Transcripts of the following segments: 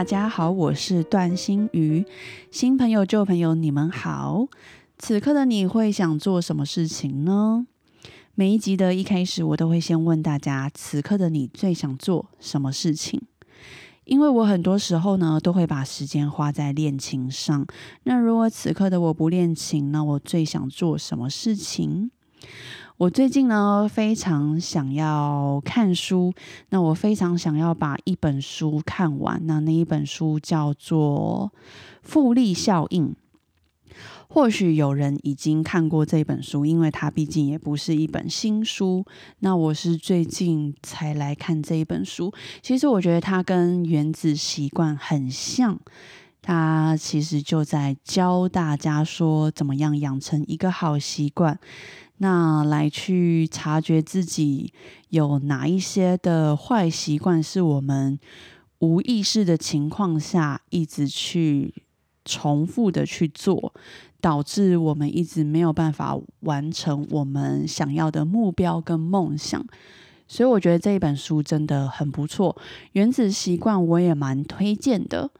大家好，我是段心瑜。新朋友、旧朋友，你们好。此刻的你会想做什么事情呢？每一集的一开始，我都会先问大家：此刻的你最想做什么事情？因为我很多时候呢，都会把时间花在练琴上。那如果此刻的我不练琴，那我最想做什么事情？我最近呢非常想要看书，那我非常想要把一本书看完。那那一本书叫做《复利效应》。或许有人已经看过这本书，因为它毕竟也不是一本新书。那我是最近才来看这一本书。其实我觉得它跟《原子习惯》很像，它其实就在教大家说怎么样养成一个好习惯。那来去察觉自己有哪一些的坏习惯，是我们无意识的情况下一直去重复的去做，导致我们一直没有办法完成我们想要的目标跟梦想。所以我觉得这一本书真的很不错，《原子习惯》我也蛮推荐的。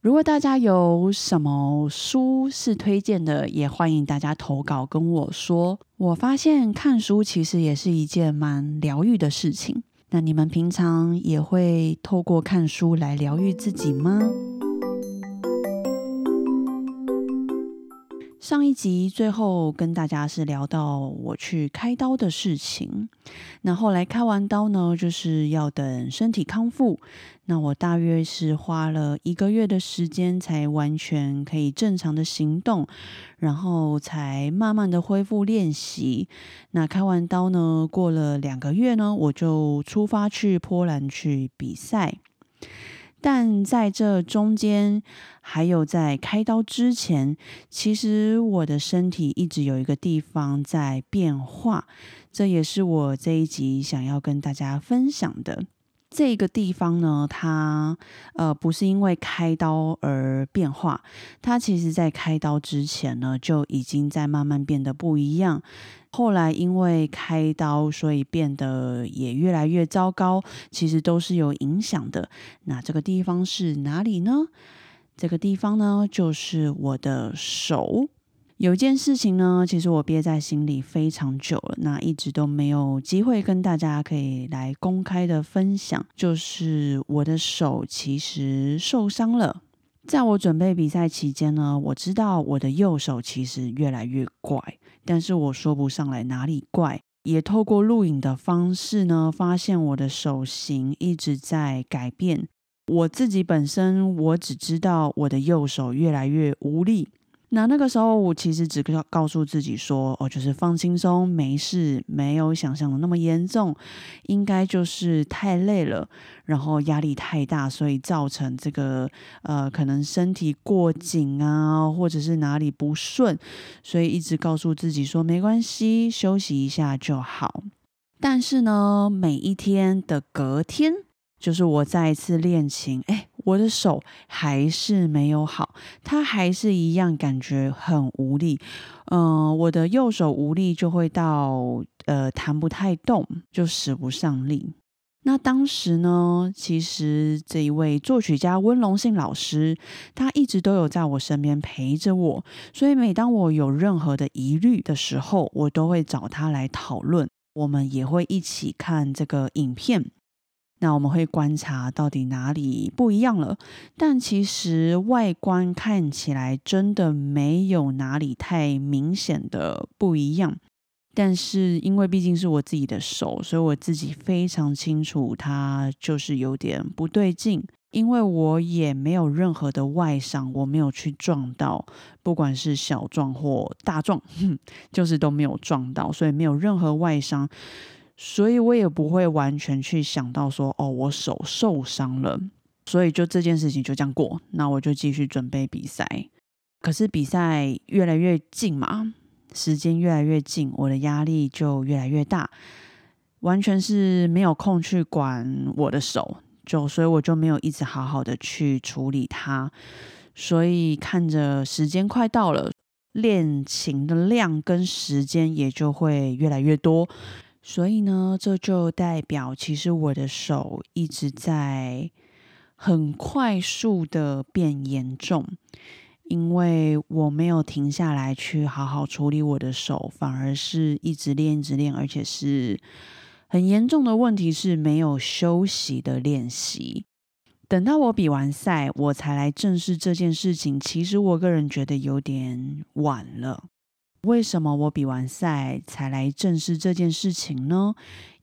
如果大家有什么书是推荐的，也欢迎大家投稿跟我说。我发现看书其实也是一件蛮疗愈的事情。那你们平常也会透过看书来疗愈自己吗？上一集最后跟大家是聊到我去开刀的事情，那后来开完刀呢，就是要等身体康复。那我大约是花了一个月的时间，才完全可以正常的行动，然后才慢慢的恢复练习。那开完刀呢，过了两个月呢，我就出发去波兰去比赛。但在这中间，还有在开刀之前，其实我的身体一直有一个地方在变化，这也是我这一集想要跟大家分享的。这个地方呢，它呃不是因为开刀而变化，它其实在开刀之前呢就已经在慢慢变得不一样。后来因为开刀，所以变得也越来越糟糕，其实都是有影响的。那这个地方是哪里呢？这个地方呢，就是我的手。有一件事情呢，其实我憋在心里非常久了，那一直都没有机会跟大家可以来公开的分享，就是我的手其实受伤了。在我准备比赛期间呢，我知道我的右手其实越来越怪，但是我说不上来哪里怪。也透过录影的方式呢，发现我的手型一直在改变。我自己本身，我只知道我的右手越来越无力。那那个时候，我其实只告告诉自己说，哦，就是放轻松，没事，没有想象的那么严重，应该就是太累了，然后压力太大，所以造成这个呃，可能身体过紧啊，或者是哪里不顺，所以一直告诉自己说没关系，休息一下就好。但是呢，每一天的隔天。就是我再一次练琴，哎，我的手还是没有好，它还是一样感觉很无力。嗯，我的右手无力就会到呃弹不太动，就使不上力。那当时呢，其实这一位作曲家温龙信老师，他一直都有在我身边陪着我，所以每当我有任何的疑虑的时候，我都会找他来讨论，我们也会一起看这个影片。那我们会观察到底哪里不一样了，但其实外观看起来真的没有哪里太明显的不一样。但是因为毕竟是我自己的手，所以我自己非常清楚它就是有点不对劲。因为我也没有任何的外伤，我没有去撞到，不管是小撞或大撞，就是都没有撞到，所以没有任何外伤。所以我也不会完全去想到说，哦，我手受伤了。所以就这件事情就这样过，那我就继续准备比赛。可是比赛越来越近嘛，时间越来越近，我的压力就越来越大，完全是没有空去管我的手，就所以我就没有一直好好的去处理它。所以看着时间快到了，练琴的量跟时间也就会越来越多。所以呢，这就代表其实我的手一直在。很快速的变严重，因为我没有停下来去好好处理我的手，反而是一直练一直练，而且是很严重的问题是没有休息的练习。等到我比完赛，我才来正视这件事情。其实我个人觉得有点晚了。为什么我比完赛才来正视这件事情呢？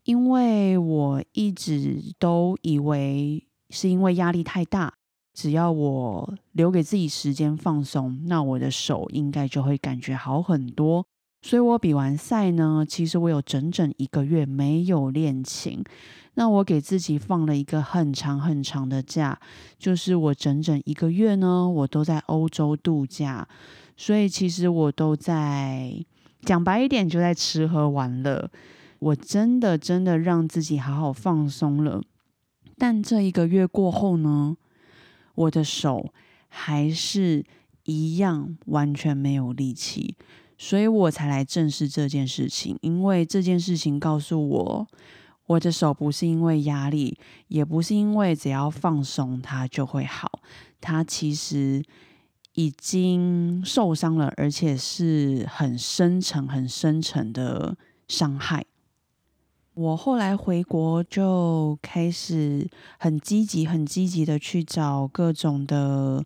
因为我一直都以为。是因为压力太大，只要我留给自己时间放松，那我的手应该就会感觉好很多。所以我比完赛呢，其实我有整整一个月没有练琴。那我给自己放了一个很长很长的假，就是我整整一个月呢，我都在欧洲度假。所以其实我都在讲白一点，就在吃喝玩乐。我真的真的让自己好好放松了。但这一个月过后呢，我的手还是一样完全没有力气，所以我才来正视这件事情。因为这件事情告诉我，我的手不是因为压力，也不是因为只要放松它就会好，它其实已经受伤了，而且是很深沉、很深沉的伤害。我后来回国就开始很积极、很积极的去找各种的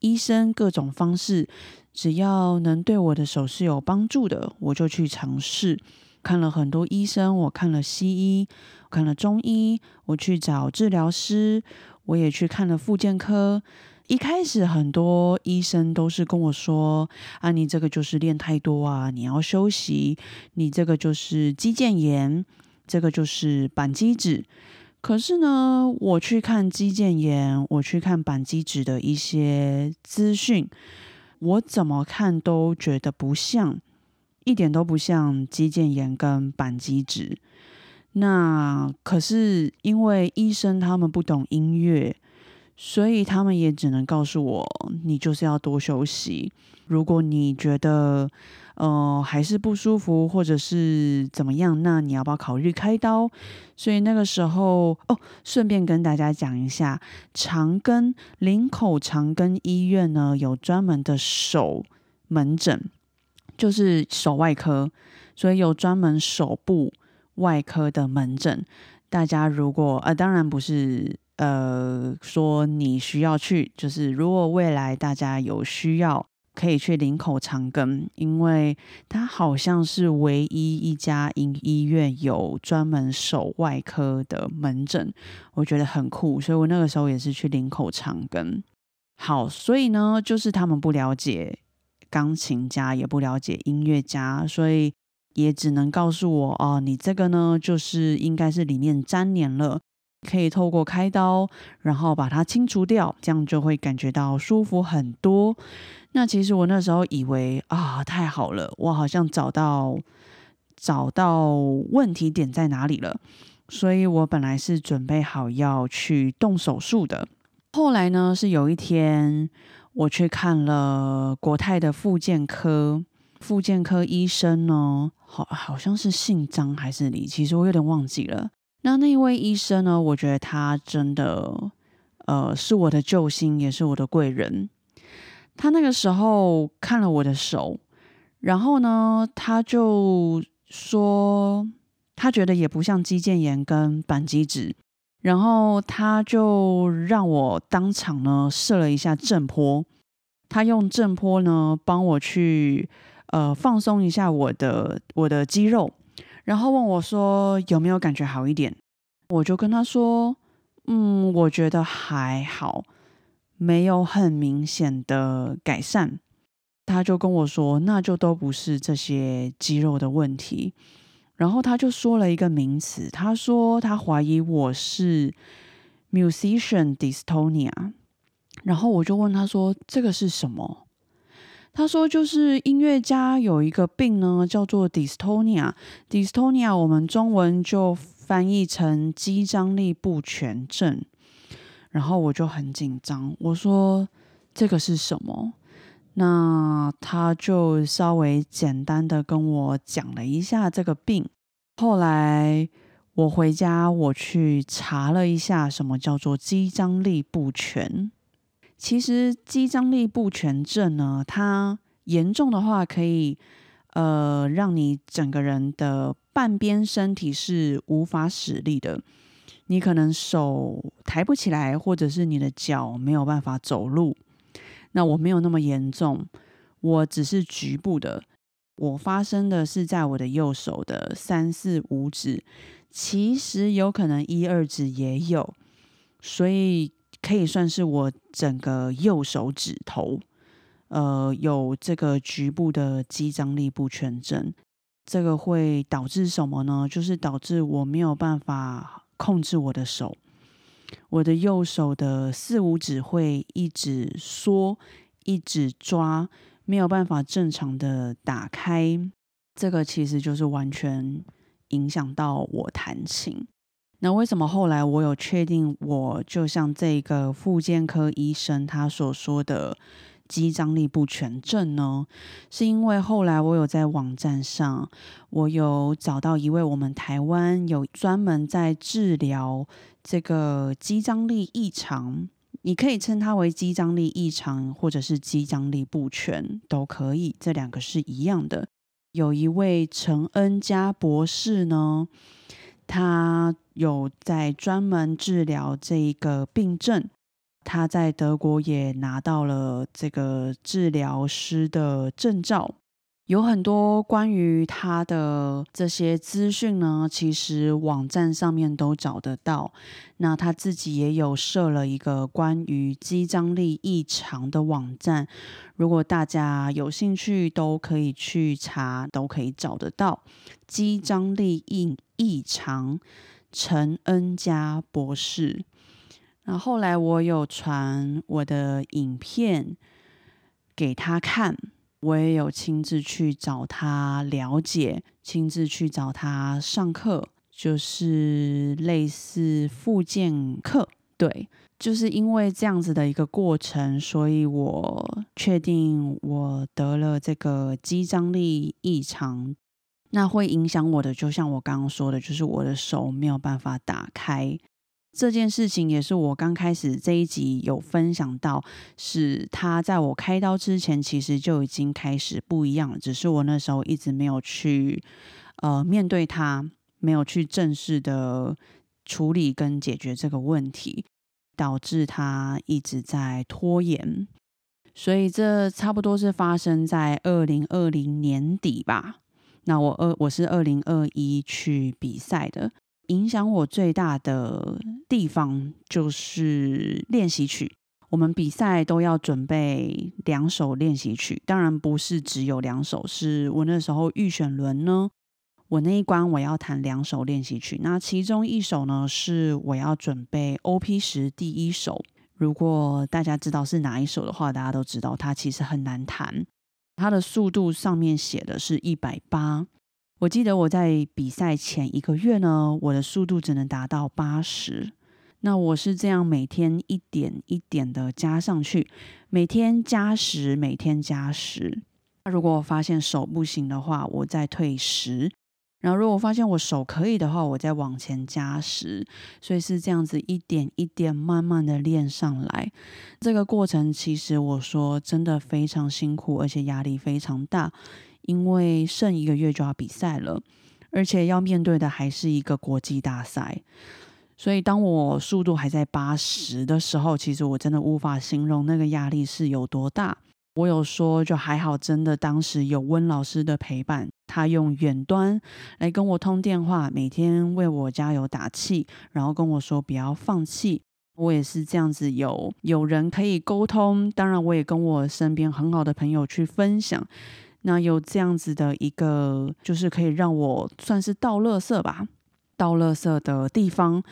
医生，各种方式，只要能对我的手是有帮助的，我就去尝试。看了很多医生，我看了西医，看了中医，我去找治疗师，我也去看了复健科。一开始很多医生都是跟我说：“啊，你这个就是练太多啊，你要休息，你这个就是肌腱炎。”这个就是板机指，可是呢，我去看肌腱炎，我去看板机指的一些资讯，我怎么看都觉得不像，一点都不像肌腱炎跟板机指。那可是因为医生他们不懂音乐。所以他们也只能告诉我，你就是要多休息。如果你觉得，呃，还是不舒服，或者是怎么样，那你要不要考虑开刀？所以那个时候，哦，顺便跟大家讲一下，长庚林口长庚医院呢有专门的手门诊，就是手外科，所以有专门手部外科的门诊。大家如果，呃，当然不是。呃，说你需要去，就是如果未来大家有需要，可以去林口长庚，因为它好像是唯一一家医医院有专门手外科的门诊，我觉得很酷，所以我那个时候也是去林口长庚。好，所以呢，就是他们不了解钢琴家，也不了解音乐家，所以也只能告诉我哦，你这个呢，就是应该是里面粘连了。可以透过开刀，然后把它清除掉，这样就会感觉到舒服很多。那其实我那时候以为啊，太好了，我好像找到找到问题点在哪里了。所以我本来是准备好要去动手术的。后来呢，是有一天我去看了国泰的复健科，复健科医生呢，好好像是姓张还是李，其实我有点忘记了。那那一位医生呢？我觉得他真的，呃，是我的救星，也是我的贵人。他那个时候看了我的手，然后呢，他就说他觉得也不像肌腱炎跟板机指，然后他就让我当场呢射了一下震波，他用震波呢帮我去呃放松一下我的我的肌肉。然后问我说有没有感觉好一点？我就跟他说，嗯，我觉得还好，没有很明显的改善。他就跟我说，那就都不是这些肌肉的问题。然后他就说了一个名词，他说他怀疑我是 musician dystonia。然后我就问他说：“这个是什么？”他说：“就是音乐家有一个病呢，叫做 dystonia。dystonia 我们中文就翻译成肌张力不全症。”然后我就很紧张，我说：“这个是什么？”那他就稍微简单的跟我讲了一下这个病。后来我回家，我去查了一下，什么叫做肌张力不全。其实肌张力不全症呢，它严重的话可以呃让你整个人的半边身体是无法使力的，你可能手抬不起来，或者是你的脚没有办法走路。那我没有那么严重，我只是局部的，我发生的是在我的右手的三四五指，其实有可能一二指也有，所以。可以算是我整个右手指头，呃，有这个局部的肌张力不全症。这个会导致什么呢？就是导致我没有办法控制我的手，我的右手的四五指会一直缩，一直抓，没有办法正常的打开。这个其实就是完全影响到我弹琴。那为什么后来我有确定，我就像这个复健科医生他所说的肌张力不全症呢？是因为后来我有在网站上，我有找到一位我们台湾有专门在治疗这个肌张力异常，你可以称它为肌张力异常，或者是肌张力不全都可以，这两个是一样的。有一位陈恩佳博士呢。他有在专门治疗这一个病症，他在德国也拿到了这个治疗师的证照。有很多关于他的这些资讯呢，其实网站上面都找得到。那他自己也有设了一个关于肌张力异常的网站，如果大家有兴趣，都可以去查，都可以找得到。肌张力异异常，陈恩佳博士。那后来我有传我的影片给他看。我也有亲自去找他了解，亲自去找他上课，就是类似复健课。对，就是因为这样子的一个过程，所以我确定我得了这个肌张力异常，那会影响我的，就像我刚刚说的，就是我的手没有办法打开。这件事情也是我刚开始这一集有分享到，是他在我开刀之前，其实就已经开始不一样了。只是我那时候一直没有去呃面对他，没有去正式的处理跟解决这个问题，导致他一直在拖延。所以这差不多是发生在二零二零年底吧。那我二我是二零二一去比赛的。影响我最大的地方就是练习曲。我们比赛都要准备两首练习曲，当然不是只有两首。是我那时候预选轮呢，我那一关我要弹两首练习曲。那其中一首呢是我要准备 OP 十第一首。如果大家知道是哪一首的话，大家都知道它其实很难弹，它的速度上面写的是一百八。我记得我在比赛前一个月呢，我的速度只能达到八十。那我是这样每天一点一点的加上去，每天加十，每天加十。那如果我发现手不行的话，我再退十。然后如果发现我手可以的话，我再往前加十。所以是这样子一点一点慢慢的练上来。这个过程其实我说真的非常辛苦，而且压力非常大。因为剩一个月就要比赛了，而且要面对的还是一个国际大赛，所以当我速度还在八十的时候，其实我真的无法形容那个压力是有多大。我有说，就还好，真的当时有温老师的陪伴，他用远端来跟我通电话，每天为我加油打气，然后跟我说不要放弃。我也是这样子，有有人可以沟通，当然我也跟我身边很好的朋友去分享。那有这样子的一个，就是可以让我算是倒垃圾吧，倒垃圾的地方，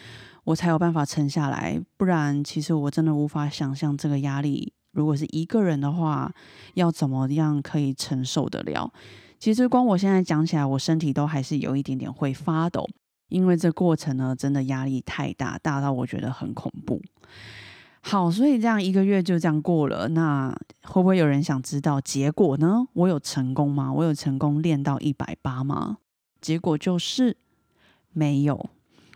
我才有办法沉下来。不然，其实我真的无法想象这个压力，如果是一个人的话，要怎么样可以承受得了？其实光我现在讲起来，我身体都还是有一点点会发抖，因为这过程呢，真的压力太大，大到我觉得很恐怖。好，所以这样一个月就这样过了，那会不会有人想知道结果呢？我有成功吗？我有成功练到一百八吗？结果就是没有，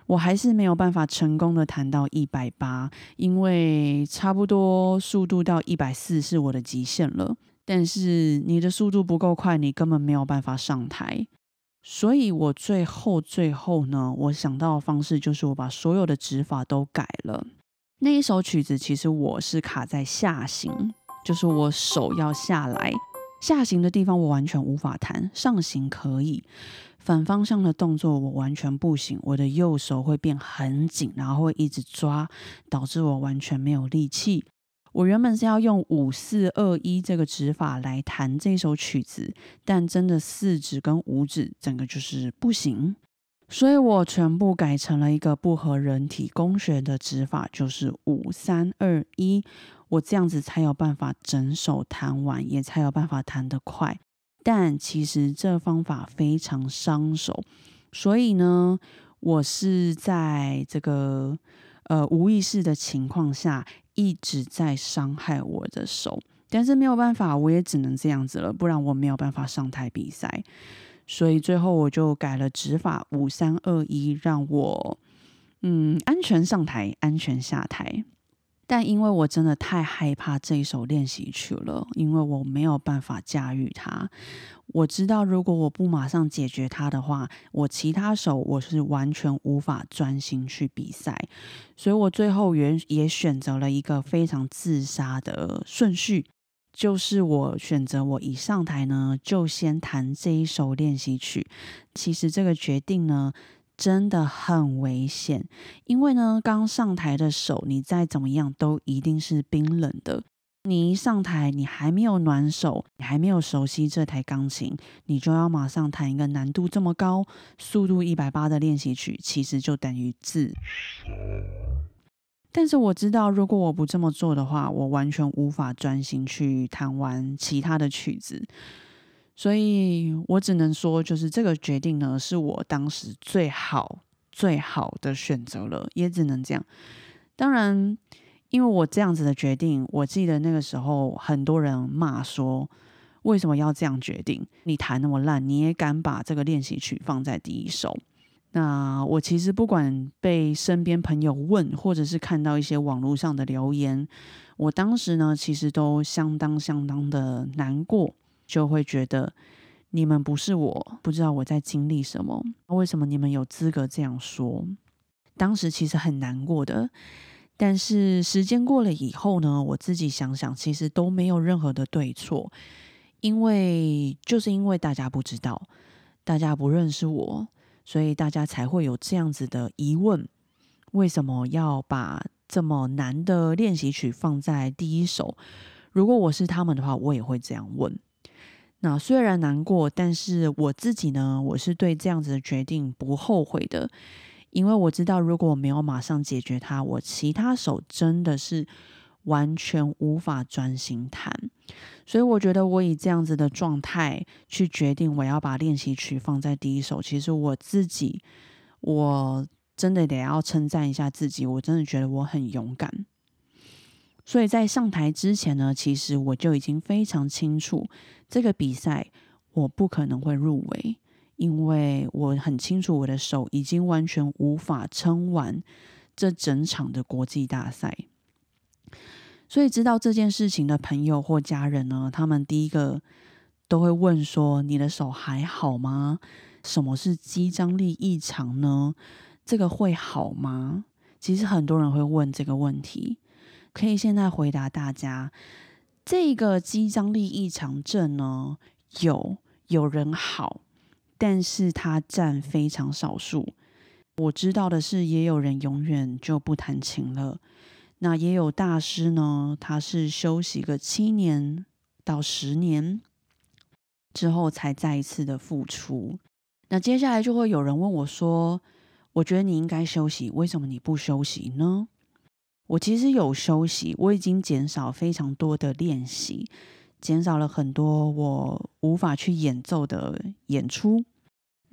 我还是没有办法成功的弹到一百八，因为差不多速度到一百四是我的极限了。但是你的速度不够快，你根本没有办法上台。所以我最后最后呢，我想到的方式就是我把所有的指法都改了。那一首曲子其实我是卡在下行，就是我手要下来，下行的地方我完全无法弹，上行可以。反方向的动作我完全不行，我的右手会变很紧，然后会一直抓，导致我完全没有力气。我原本是要用五四二一这个指法来弹这首曲子，但真的四指跟五指整个就是不行，所以我全部改成了一个不合人体工学的指法，就是五三二一。我这样子才有办法整首弹完，也才有办法弹得快。但其实这方法非常伤手，所以呢，我是在这个呃无意识的情况下一直在伤害我的手，但是没有办法，我也只能这样子了，不然我没有办法上台比赛。所以最后我就改了指法五三二一，让我嗯安全上台，安全下台。但因为我真的太害怕这一首练习曲了，因为我没有办法驾驭它。我知道，如果我不马上解决它的话，我其他手我是完全无法专心去比赛。所以我最后也也选择了一个非常自杀的顺序，就是我选择我一上台呢，就先弹这一首练习曲。其实这个决定呢。真的很危险，因为呢，刚上台的手，你再怎么样都一定是冰冷的。你一上台，你还没有暖手，你还没有熟悉这台钢琴，你就要马上弹一个难度这么高、速度一百八的练习曲，其实就等于自杀但是我知道，如果我不这么做的话，我完全无法专心去弹完其他的曲子。所以我只能说，就是这个决定呢，是我当时最好最好的选择了，也只能这样。当然，因为我这样子的决定，我记得那个时候很多人骂说，为什么要这样决定？你弹那么烂，你也敢把这个练习曲放在第一首？那我其实不管被身边朋友问，或者是看到一些网络上的留言，我当时呢，其实都相当相当的难过。就会觉得你们不是我，不知道我在经历什么。为什么你们有资格这样说？当时其实很难过的，但是时间过了以后呢，我自己想想，其实都没有任何的对错，因为就是因为大家不知道，大家不认识我，所以大家才会有这样子的疑问：为什么要把这么难的练习曲放在第一首？如果我是他们的话，我也会这样问。那虽然难过，但是我自己呢，我是对这样子的决定不后悔的，因为我知道如果我没有马上解决它，我其他手真的是完全无法专心弹。所以我觉得我以这样子的状态去决定我要把练习曲放在第一首，其实我自己我真的得要称赞一下自己，我真的觉得我很勇敢。所以在上台之前呢，其实我就已经非常清楚，这个比赛我不可能会入围，因为我很清楚我的手已经完全无法撑完这整场的国际大赛。所以知道这件事情的朋友或家人呢，他们第一个都会问说：“你的手还好吗？什么是肌张力异常呢？这个会好吗？”其实很多人会问这个问题。可以现在回答大家，这个肌张力异常症呢，有有人好，但是它占非常少数。我知道的是，也有人永远就不弹琴了。那也有大师呢，他是休息个七年到十年之后，才再一次的复出。那接下来就会有人问我说：“我觉得你应该休息，为什么你不休息呢？我其实有休息，我已经减少非常多的练习，减少了很多我无法去演奏的演出。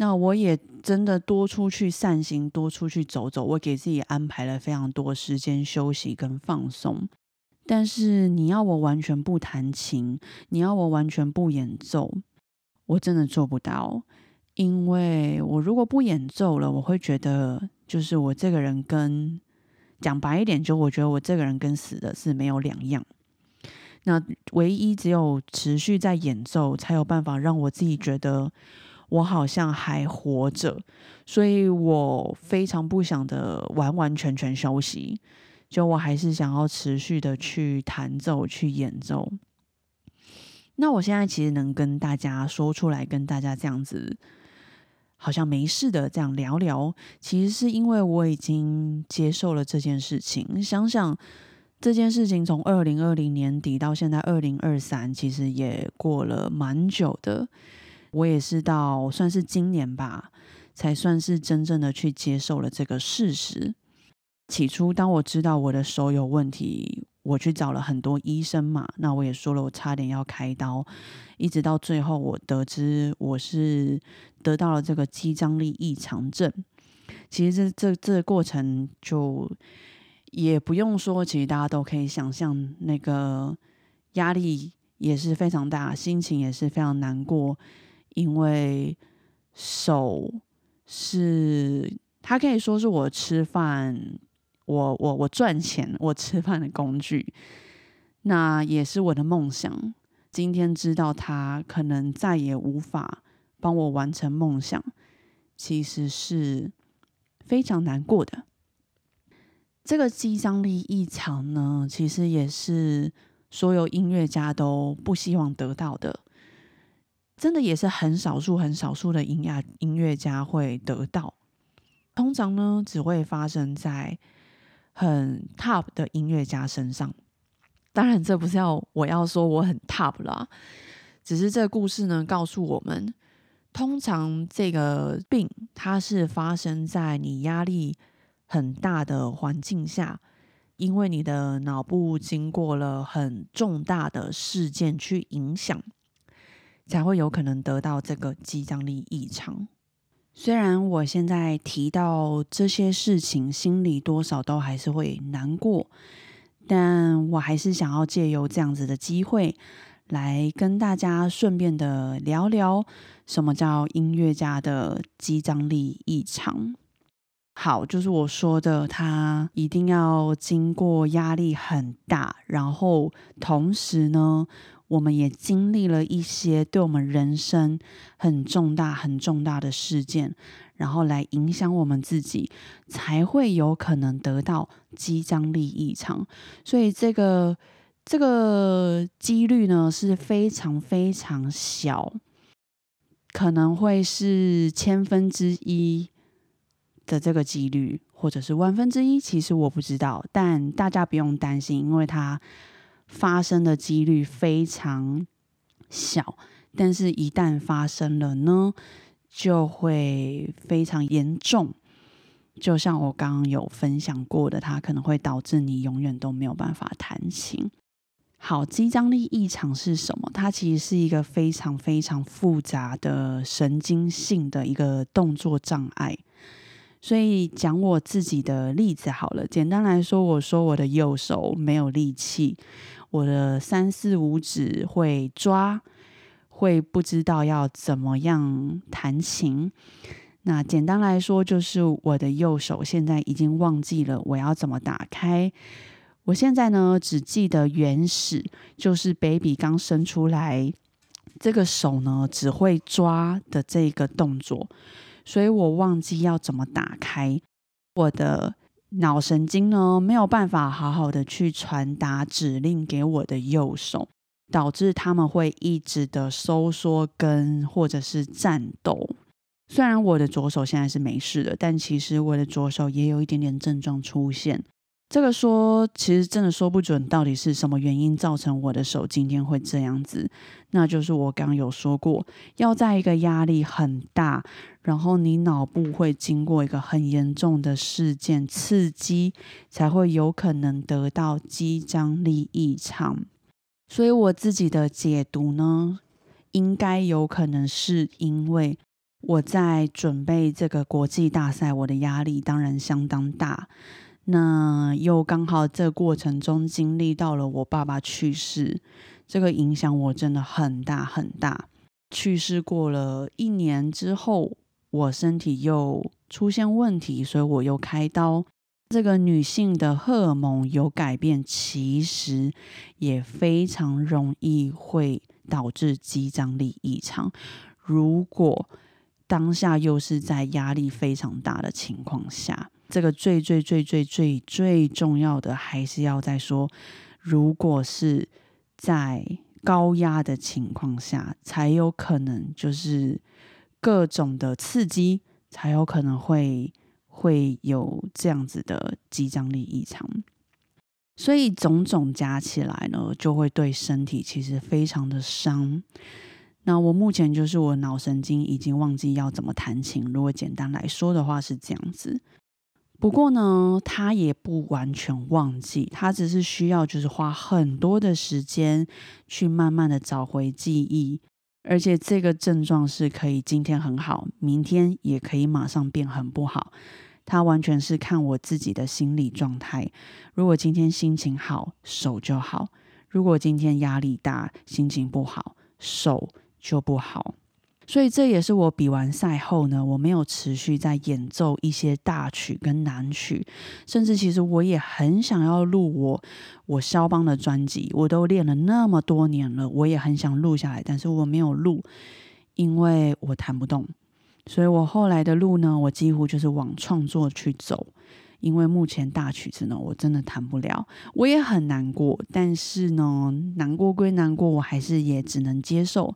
那我也真的多出去散心，多出去走走。我给自己安排了非常多时间休息跟放松。但是你要我完全不弹琴，你要我完全不演奏，我真的做不到。因为我如果不演奏了，我会觉得就是我这个人跟讲白一点，就我觉得我这个人跟死的是没有两样。那唯一只有持续在演奏，才有办法让我自己觉得。我好像还活着，所以我非常不想的完完全全休息，就我还是想要持续的去弹奏、去演奏。那我现在其实能跟大家说出来，跟大家这样子，好像没事的这样聊聊，其实是因为我已经接受了这件事情。想想这件事情，从二零二零年底到现在二零二三，其实也过了蛮久的。我也是到算是今年吧，才算是真正的去接受了这个事实。起初，当我知道我的手有问题，我去找了很多医生嘛，那我也说了，我差点要开刀，一直到最后，我得知我是得到了这个肌张力异常症。其实这这这个过程就也不用说，其实大家都可以想象，那个压力也是非常大，心情也是非常难过。因为手是，它可以说是我吃饭，我我我赚钱，我吃饭的工具，那也是我的梦想。今天知道他可能再也无法帮我完成梦想，其实是非常难过的。这个肌张力异常呢，其实也是所有音乐家都不希望得到的。真的也是很少数、很少数的音乐音乐家会得到。通常呢，只会发生在很 top 的音乐家身上。当然，这不是要我要说我很 top 啦，只是这故事呢，告诉我们，通常这个病它是发生在你压力很大的环境下，因为你的脑部经过了很重大的事件去影响。才会有可能得到这个肌张力异常。虽然我现在提到这些事情，心里多少都还是会难过，但我还是想要借由这样子的机会，来跟大家顺便的聊聊什么叫音乐家的肌张力异常。好，就是我说的，他一定要经过压力很大，然后同时呢。我们也经历了一些对我们人生很重大、很重大的事件，然后来影响我们自己，才会有可能得到肌张力异常。所以这个这个几率呢是非常非常小，可能会是千分之一的这个几率，或者是万分之一。其实我不知道，但大家不用担心，因为它。发生的几率非常小，但是一旦发生了呢，就会非常严重。就像我刚刚有分享过的，它可能会导致你永远都没有办法弹琴。好，肌张力异常是什么？它其实是一个非常非常复杂的神经性的一个动作障碍。所以讲我自己的例子好了，简单来说，我说我的右手没有力气。我的三四五指会抓，会不知道要怎么样弹琴。那简单来说，就是我的右手现在已经忘记了我要怎么打开。我现在呢，只记得原始，就是 baby 刚生出来，这个手呢只会抓的这个动作，所以我忘记要怎么打开我的。脑神经呢没有办法好好的去传达指令给我的右手，导致他们会一直的收缩跟或者是战斗。虽然我的左手现在是没事的，但其实我的左手也有一点点症状出现。这个说，其实真的说不准到底是什么原因造成我的手今天会这样子。那就是我刚刚有说过，要在一个压力很大，然后你脑部会经过一个很严重的事件刺激，才会有可能得到肌张力异常。所以我自己的解读呢，应该有可能是因为我在准备这个国际大赛，我的压力当然相当大。那又刚好这过程中经历到了我爸爸去世，这个影响我真的很大很大。去世过了一年之后，我身体又出现问题，所以我又开刀。这个女性的荷尔蒙有改变，其实也非常容易会导致肌张力异常。如果当下又是在压力非常大的情况下。这个最最最最最最重要的，还是要再说，如果是在高压的情况下，才有可能就是各种的刺激，才有可能会会有这样子的肌张力异常。所以种种加起来呢，就会对身体其实非常的伤。那我目前就是我脑神经已经忘记要怎么弹琴。如果简单来说的话，是这样子。不过呢，他也不完全忘记，他只是需要就是花很多的时间去慢慢的找回记忆，而且这个症状是可以今天很好，明天也可以马上变很不好。他完全是看我自己的心理状态。如果今天心情好，手就好；如果今天压力大，心情不好，手就不好。所以这也是我比完赛后呢，我没有持续在演奏一些大曲跟难曲，甚至其实我也很想要录我我肖邦的专辑，我都练了那么多年了，我也很想录下来，但是我没有录，因为我弹不动。所以我后来的路呢，我几乎就是往创作去走，因为目前大曲子呢，我真的弹不了，我也很难过。但是呢，难过归难过，我还是也只能接受。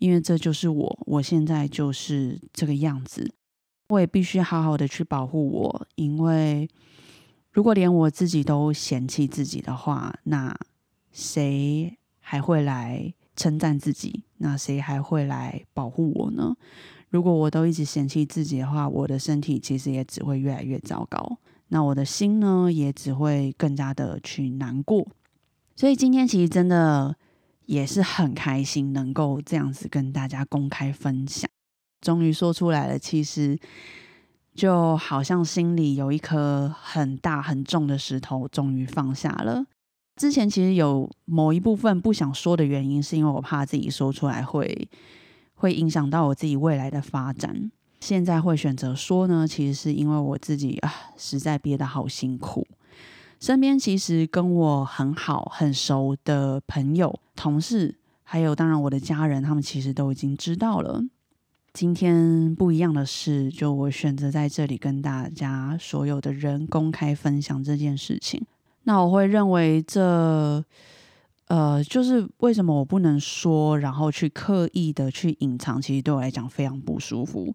因为这就是我，我现在就是这个样子，我也必须好好的去保护我。因为如果连我自己都嫌弃自己的话，那谁还会来称赞自己？那谁还会来保护我呢？如果我都一直嫌弃自己的话，我的身体其实也只会越来越糟糕，那我的心呢，也只会更加的去难过。所以今天其实真的。也是很开心能够这样子跟大家公开分享，终于说出来了。其实就好像心里有一颗很大很重的石头，终于放下了。之前其实有某一部分不想说的原因，是因为我怕自己说出来会会影响到我自己未来的发展。现在会选择说呢，其实是因为我自己啊，实在憋得好辛苦。身边其实跟我很好、很熟的朋友、同事，还有当然我的家人，他们其实都已经知道了。今天不一样的是，就我选择在这里跟大家所有的人公开分享这件事情。那我会认为这，呃，就是为什么我不能说，然后去刻意的去隐藏，其实对我来讲非常不舒服。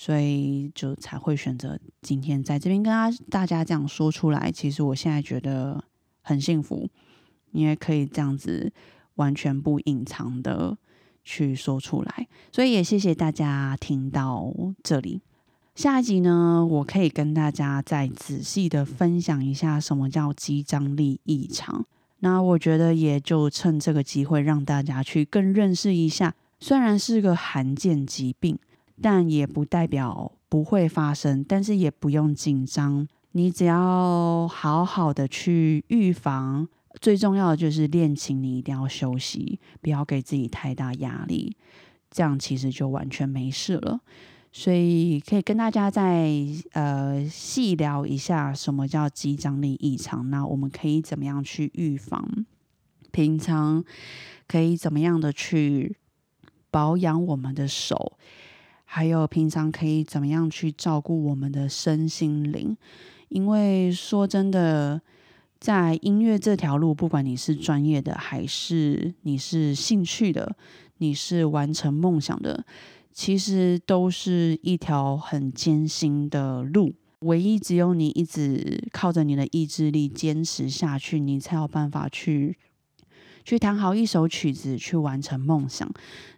所以就才会选择今天在这边跟大大家这样说出来。其实我现在觉得很幸福，因为可以这样子完全不隐藏的去说出来。所以也谢谢大家听到这里。下一集呢，我可以跟大家再仔细的分享一下什么叫肌张力异常。那我觉得也就趁这个机会让大家去更认识一下，虽然是个罕见疾病。但也不代表不会发生，但是也不用紧张。你只要好好的去预防，最重要的就是练琴，你一定要休息，不要给自己太大压力，这样其实就完全没事了。所以可以跟大家再呃细聊一下什么叫肌张力异常，那我们可以怎么样去预防？平常可以怎么样的去保养我们的手？还有平常可以怎么样去照顾我们的身心灵？因为说真的，在音乐这条路，不管你是专业的还是你是兴趣的，你是完成梦想的，其实都是一条很艰辛的路。唯一只有你一直靠着你的意志力坚持下去，你才有办法去。去弹好一首曲子，去完成梦想。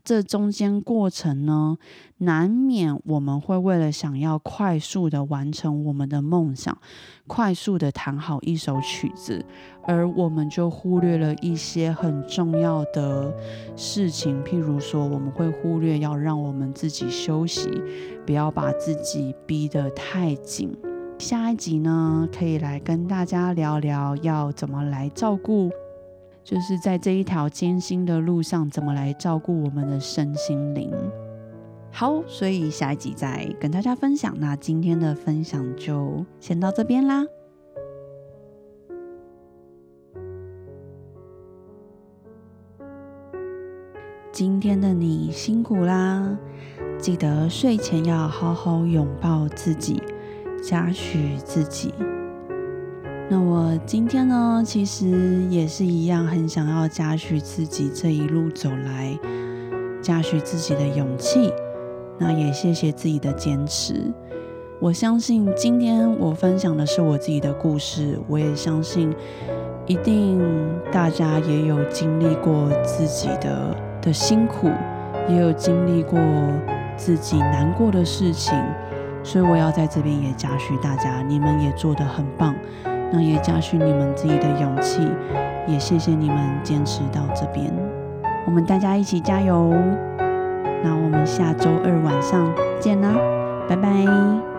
这中间过程呢，难免我们会为了想要快速的完成我们的梦想，快速的弹好一首曲子，而我们就忽略了一些很重要的事情。譬如说，我们会忽略要让我们自己休息，不要把自己逼得太紧。下一集呢，可以来跟大家聊聊要怎么来照顾。就是在这一条艰辛的路上，怎么来照顾我们的身心灵？好，所以下一集再跟大家分享。那今天的分享就先到这边啦。今天的你辛苦啦，记得睡前要好好拥抱自己，嘉许自己。那我今天呢，其实也是一样，很想要嘉许自己这一路走来，嘉许自己的勇气。那也谢谢自己的坚持。我相信今天我分享的是我自己的故事，我也相信一定大家也有经历过自己的的辛苦，也有经历过自己难过的事情，所以我要在这边也嘉许大家，你们也做得很棒。那也加许你们自己的勇气，也谢谢你们坚持到这边，我们大家一起加油。那我们下周二晚上见啦，拜拜。